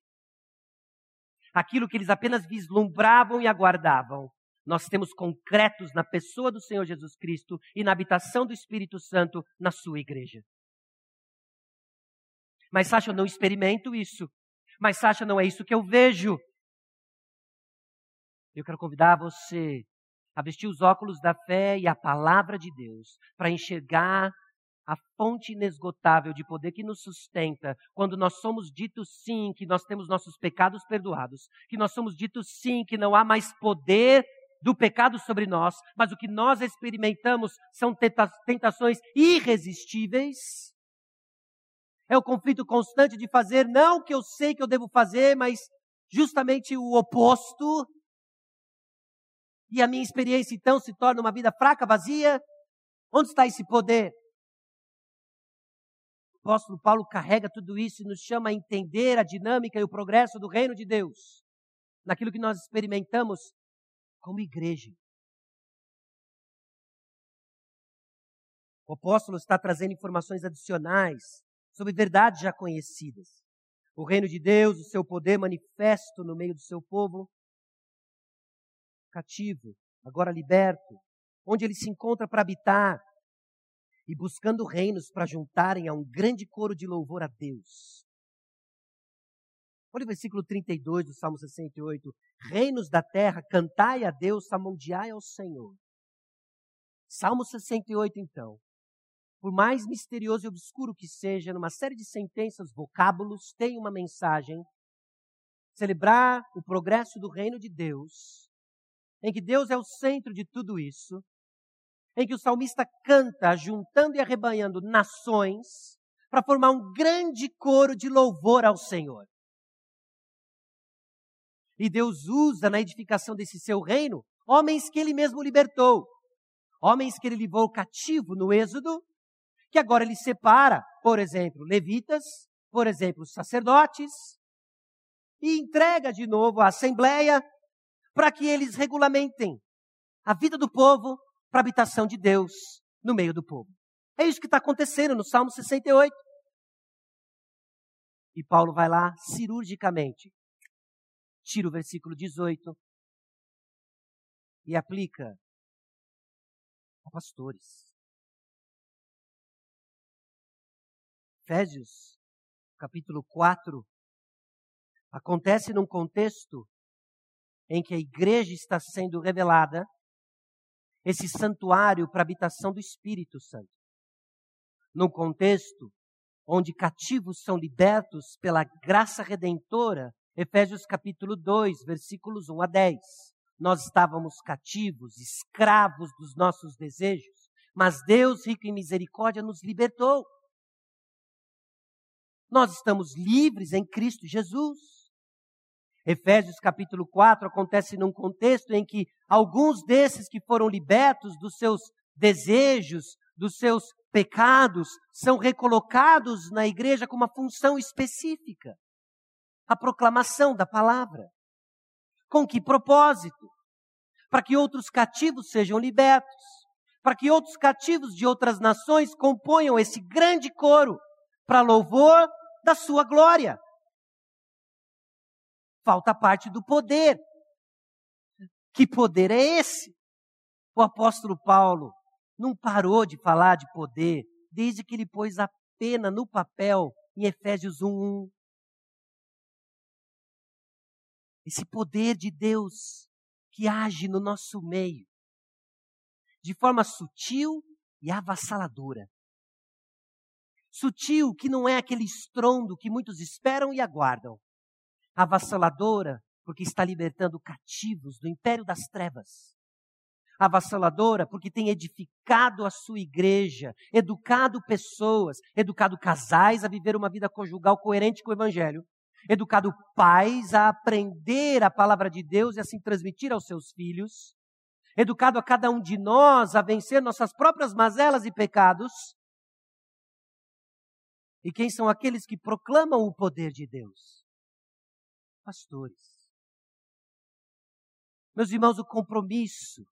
Aquilo que eles apenas vislumbravam e aguardavam, nós temos concretos na pessoa do Senhor Jesus Cristo e na habitação do Espírito Santo na sua igreja. Mas, Sacha, eu não experimento isso. Mas, Sacha, não é isso que eu vejo. Eu quero convidar você a vestir os óculos da fé e a palavra de Deus para enxergar a fonte inesgotável de poder que nos sustenta quando nós somos ditos sim que nós temos nossos pecados perdoados, que nós somos ditos sim que não há mais poder do pecado sobre nós, mas o que nós experimentamos são tentações irresistíveis. É o conflito constante de fazer não o que eu sei que eu devo fazer, mas justamente o oposto. E a minha experiência então se torna uma vida fraca, vazia. Onde está esse poder? O apóstolo Paulo carrega tudo isso e nos chama a entender a dinâmica e o progresso do reino de Deus naquilo que nós experimentamos como igreja. O apóstolo está trazendo informações adicionais sobre verdades já conhecidas. O reino de Deus, o seu poder manifesto no meio do seu povo, cativo, agora liberto, onde ele se encontra para habitar e buscando reinos para juntarem a um grande coro de louvor a Deus. Olha o versículo 32 do Salmo 68. Reinos da terra, cantai a Deus, samondiai ao Senhor. Salmo 68, então por mais misterioso e obscuro que seja, numa série de sentenças, vocábulos, tem uma mensagem. Celebrar o progresso do reino de Deus, em que Deus é o centro de tudo isso, em que o salmista canta, juntando e arrebanhando nações, para formar um grande coro de louvor ao Senhor. E Deus usa na edificação desse seu reino homens que ele mesmo libertou, homens que ele levou cativo no Êxodo que agora ele separa, por exemplo, levitas, por exemplo, sacerdotes, e entrega de novo à Assembleia para que eles regulamentem a vida do povo para a habitação de Deus no meio do povo. É isso que está acontecendo no Salmo 68. E Paulo vai lá cirurgicamente, tira o versículo 18 e aplica a pastores Efésios, capítulo 4, acontece num contexto em que a igreja está sendo revelada, esse santuário para a habitação do Espírito Santo. Num contexto onde cativos são libertos pela graça redentora, Efésios capítulo 2, versículos 1 a 10. Nós estávamos cativos, escravos dos nossos desejos, mas Deus, rico em misericórdia, nos libertou. Nós estamos livres em Cristo Jesus. Efésios capítulo 4 acontece num contexto em que alguns desses que foram libertos dos seus desejos, dos seus pecados, são recolocados na igreja com uma função específica a proclamação da palavra. Com que propósito? Para que outros cativos sejam libertos, para que outros cativos de outras nações componham esse grande coro para louvor da sua glória. Falta parte do poder. Que poder é esse? O apóstolo Paulo não parou de falar de poder desde que ele pôs a pena no papel em Efésios 1:1. Esse poder de Deus que age no nosso meio de forma sutil e avassaladora. Sutil, que não é aquele estrondo que muitos esperam e aguardam. Avassaladora, porque está libertando cativos do império das trevas. Avassaladora, porque tem edificado a sua igreja, educado pessoas, educado casais a viver uma vida conjugal coerente com o Evangelho, educado pais a aprender a palavra de Deus e assim transmitir aos seus filhos, educado a cada um de nós a vencer nossas próprias mazelas e pecados. E quem são aqueles que proclamam o poder de Deus? Pastores. Meus irmãos, o compromisso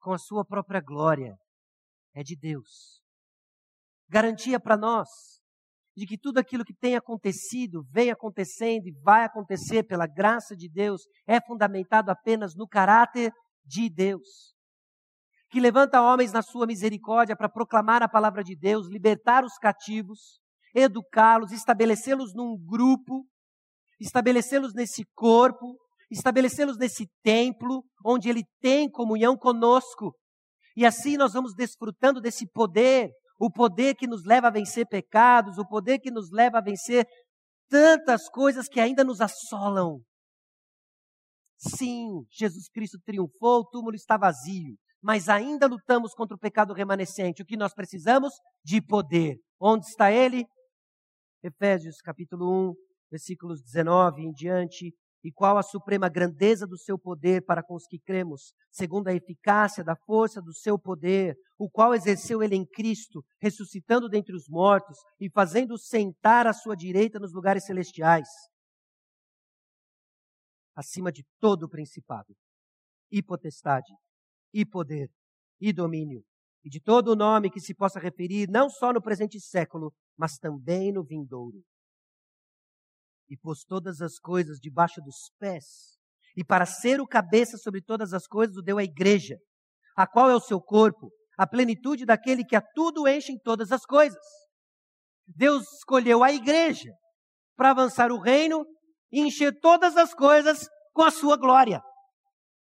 com a sua própria glória é de Deus. Garantia para nós de que tudo aquilo que tem acontecido, vem acontecendo e vai acontecer pela graça de Deus, é fundamentado apenas no caráter de Deus. Que levanta homens na sua misericórdia para proclamar a palavra de Deus, libertar os cativos, educá-los, estabelecê-los num grupo, estabelecê-los nesse corpo, estabelecê-los nesse templo, onde ele tem comunhão conosco. E assim nós vamos desfrutando desse poder o poder que nos leva a vencer pecados, o poder que nos leva a vencer tantas coisas que ainda nos assolam. Sim, Jesus Cristo triunfou, o túmulo está vazio, mas ainda lutamos contra o pecado remanescente. O que nós precisamos? De poder. Onde está ele? Efésios capítulo 1, versículos 19 em diante e qual a suprema grandeza do seu poder para com os que cremos, segundo a eficácia da força do seu poder, o qual exerceu ele em Cristo, ressuscitando dentre os mortos e fazendo sentar à sua direita nos lugares celestiais, acima de todo o principado, e potestade, e poder, e domínio, e de todo o nome que se possa referir, não só no presente século, mas também no vindouro e pôs todas as coisas debaixo dos pés. E para ser o cabeça sobre todas as coisas, o deu à igreja, a qual é o seu corpo, a plenitude daquele que a tudo enche em todas as coisas. Deus escolheu a igreja para avançar o reino e encher todas as coisas com a sua glória.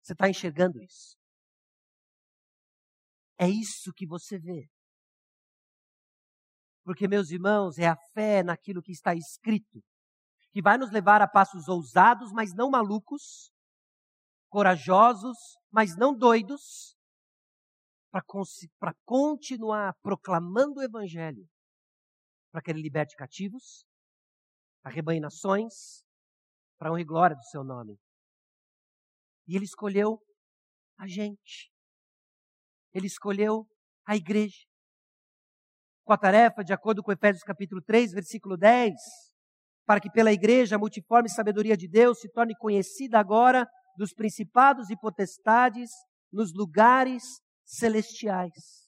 Você está enxergando isso? É isso que você vê. Porque, meus irmãos, é a fé naquilo que está escrito que vai nos levar a passos ousados, mas não malucos, corajosos, mas não doidos, para continuar proclamando o Evangelho, para que ele liberte cativos, arrebanhe nações, para honra e glória do seu nome. E ele escolheu a gente. Ele escolheu a igreja. Com a tarefa, de acordo com Efésios capítulo 3, versículo 10, para que pela igreja a multiforme sabedoria de Deus se torne conhecida agora dos principados e potestades nos lugares celestiais.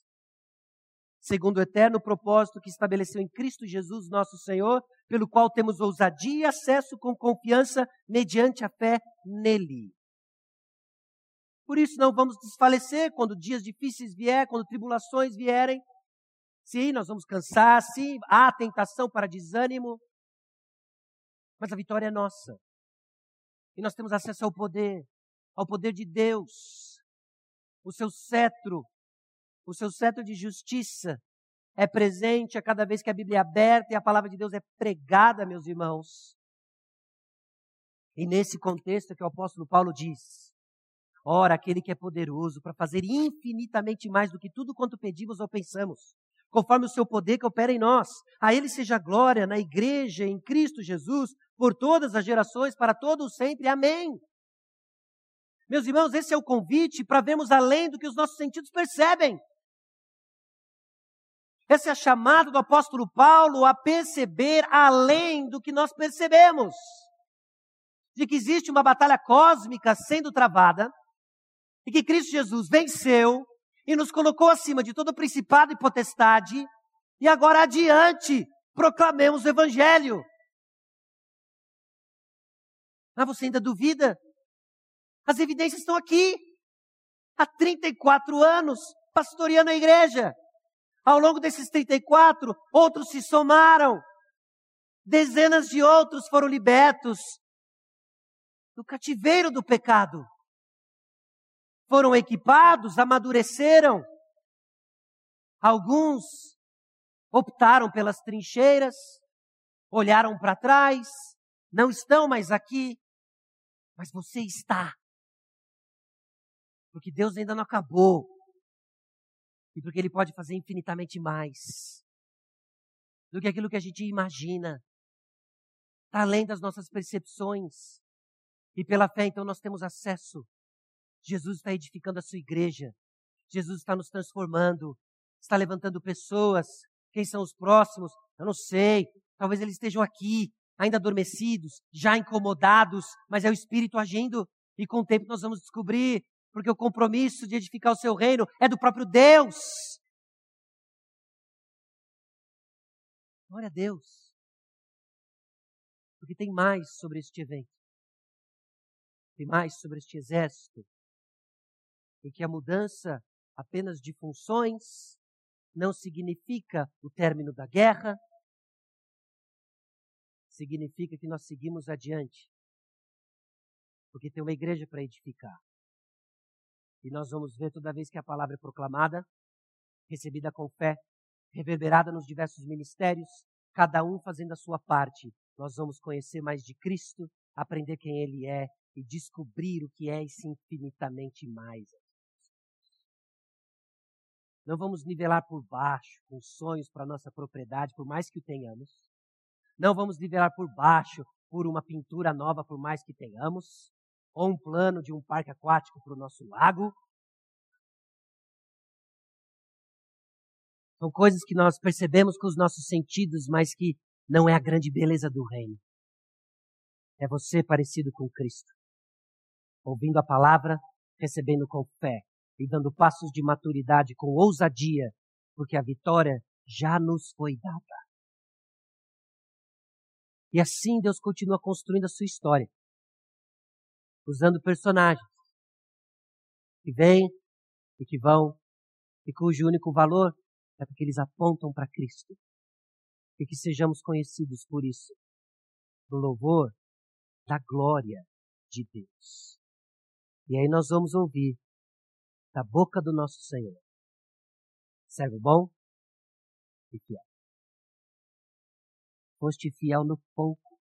Segundo o eterno propósito que estabeleceu em Cristo Jesus, nosso Senhor, pelo qual temos ousadia e acesso com confiança mediante a fé nele. Por isso não vamos desfalecer quando dias difíceis vier, quando tribulações vierem, Sim, nós vamos cansar, sim, há tentação para desânimo, mas a vitória é nossa. E nós temos acesso ao poder, ao poder de Deus. O seu cetro, o seu cetro de justiça é presente a cada vez que a Bíblia é aberta e a palavra de Deus é pregada, meus irmãos. E nesse contexto que o apóstolo Paulo diz: Ora, aquele que é poderoso para fazer infinitamente mais do que tudo quanto pedimos ou pensamos, conforme o seu poder que opera em nós. A ele seja glória na igreja, em Cristo Jesus, por todas as gerações, para todos sempre. Amém. Meus irmãos, esse é o convite para vermos além do que os nossos sentidos percebem. Essa é a chamada do apóstolo Paulo a perceber além do que nós percebemos de que existe uma batalha cósmica sendo travada e que Cristo Jesus venceu e nos colocou acima de todo principado e potestade e agora adiante proclamemos o evangelho. Mas você ainda duvida? As evidências estão aqui. Há 34 anos pastoreando a igreja. Ao longo desses 34, outros se somaram. Dezenas de outros foram libertos do cativeiro do pecado. Foram equipados, amadureceram. Alguns optaram pelas trincheiras, olharam para trás, não estão mais aqui, mas você está. Porque Deus ainda não acabou. E porque Ele pode fazer infinitamente mais do que aquilo que a gente imagina. Está além das nossas percepções. E pela fé, então, nós temos acesso. Jesus está edificando a sua igreja. Jesus está nos transformando. Está levantando pessoas. Quem são os próximos? Eu não sei. Talvez eles estejam aqui, ainda adormecidos, já incomodados, mas é o Espírito agindo. E com o tempo nós vamos descobrir, porque o compromisso de edificar o seu reino é do próprio Deus. Glória a Deus. Porque tem mais sobre este evento e mais sobre este exército, em que a mudança apenas de funções não significa o término da guerra, significa que nós seguimos adiante, porque tem uma igreja para edificar. E nós vamos ver toda vez que a palavra é proclamada, recebida com fé, reverberada nos diversos ministérios, cada um fazendo a sua parte, nós vamos conhecer mais de Cristo, aprender quem Ele é e descobrir o que é esse infinitamente mais. Não vamos nivelar por baixo com sonhos para nossa propriedade, por mais que o tenhamos. Não vamos nivelar por baixo por uma pintura nova, por mais que tenhamos. Ou um plano de um parque aquático para o nosso lago. São coisas que nós percebemos com os nossos sentidos, mas que não é a grande beleza do reino. É você parecido com Cristo ouvindo a palavra, recebendo com fé e dando passos de maturidade com ousadia, porque a vitória já nos foi dada. E assim Deus continua construindo a sua história, usando personagens que vêm e que vão, e cujo único valor é porque eles apontam para Cristo. E que sejamos conhecidos por isso, no louvor da glória de Deus. E aí nós vamos ouvir da boca do nosso Senhor. Servo bom e fiel. Foste fiel no pouco,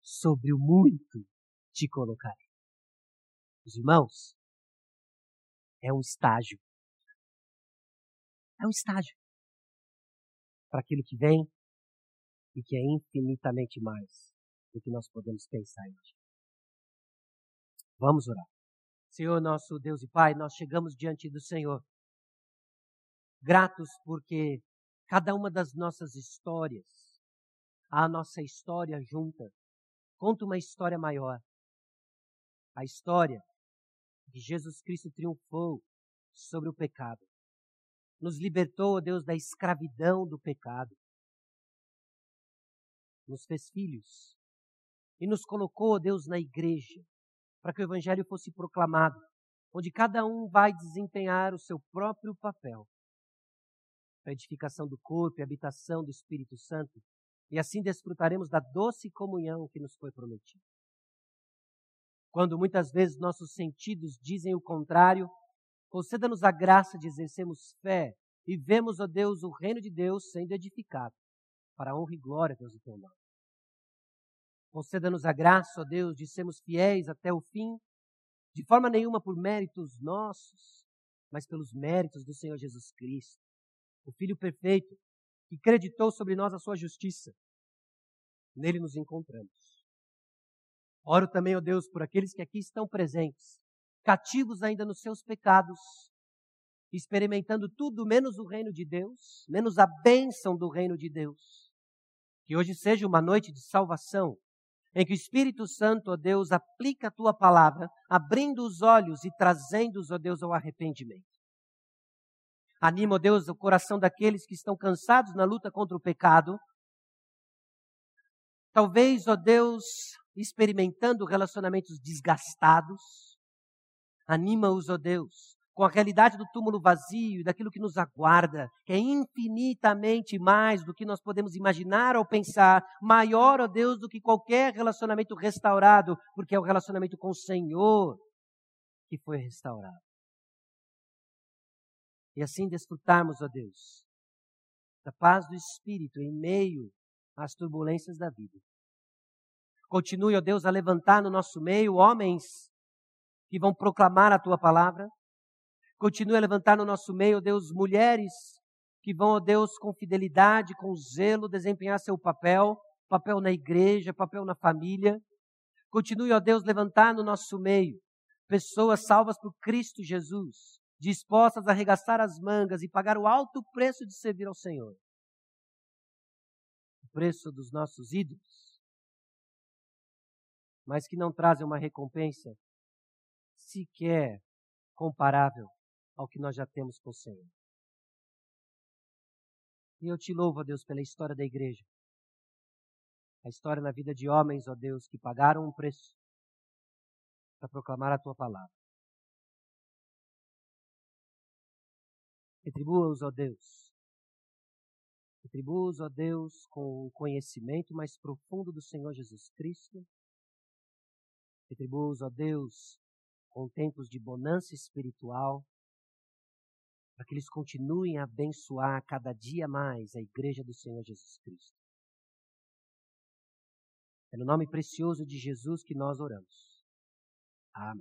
sobre o muito te colocarei. Os irmãos, é um estágio. É um estágio para aquilo que vem e que é infinitamente mais do que nós podemos pensar hoje. Vamos orar. Senhor, nosso Deus e Pai, nós chegamos diante do Senhor, gratos porque cada uma das nossas histórias, a nossa história junta, conta uma história maior. A história de Jesus Cristo triunfou sobre o pecado. Nos libertou, Deus, da escravidão do pecado. Nos fez filhos. E nos colocou, Deus, na igreja para que o Evangelho fosse proclamado, onde cada um vai desempenhar o seu próprio papel. para a edificação do corpo e habitação do Espírito Santo, e assim desfrutaremos da doce comunhão que nos foi prometida. Quando muitas vezes nossos sentidos dizem o contrário, conceda-nos a graça de exercermos fé e vemos, ó Deus, o reino de Deus sendo edificado, para a honra e glória, Deus, do teu nome. Conceda-nos a graça, ó Deus, de sermos fiéis até o fim, de forma nenhuma por méritos nossos, mas pelos méritos do Senhor Jesus Cristo, o Filho perfeito, que creditou sobre nós a sua justiça. Nele nos encontramos. Oro também, ó Deus, por aqueles que aqui estão presentes, cativos ainda nos seus pecados, experimentando tudo menos o reino de Deus, menos a bênção do reino de Deus. Que hoje seja uma noite de salvação, em que o Espírito Santo, ó Deus, aplica a tua palavra, abrindo os olhos e trazendo-os, ó Deus, ao arrependimento. Anima, ó Deus, o coração daqueles que estão cansados na luta contra o pecado. Talvez, ó Deus, experimentando relacionamentos desgastados. Anima-os, ó Deus, com a realidade do túmulo vazio e daquilo que nos aguarda, que é infinitamente mais do que nós podemos imaginar ou pensar, maior, ó Deus, do que qualquer relacionamento restaurado, porque é o relacionamento com o Senhor que foi restaurado. E assim desfrutarmos, ó Deus, da paz do Espírito em meio às turbulências da vida. Continue, ó Deus, a levantar no nosso meio homens que vão proclamar a tua palavra, Continue a levantar no nosso meio, Deus, mulheres que vão, ó Deus, com fidelidade, com zelo, desempenhar seu papel, papel na igreja, papel na família. Continue, ó Deus, levantar no nosso meio pessoas salvas por Cristo Jesus, dispostas a arregaçar as mangas e pagar o alto preço de servir ao Senhor. O preço dos nossos ídolos, mas que não trazem uma recompensa sequer comparável ao que nós já temos com o Senhor. E eu te louvo, ó Deus, pela história da igreja. A história na vida de homens, ó Deus, que pagaram um preço para proclamar a tua palavra. Retribua-os, ó Deus. Retribua-os, ó Deus, com o conhecimento mais profundo do Senhor Jesus Cristo. Retribua-os, ó Deus, com tempos de bonança espiritual para que eles continuem a abençoar cada dia mais a igreja do Senhor Jesus Cristo. É no nome precioso de Jesus que nós oramos. Amém.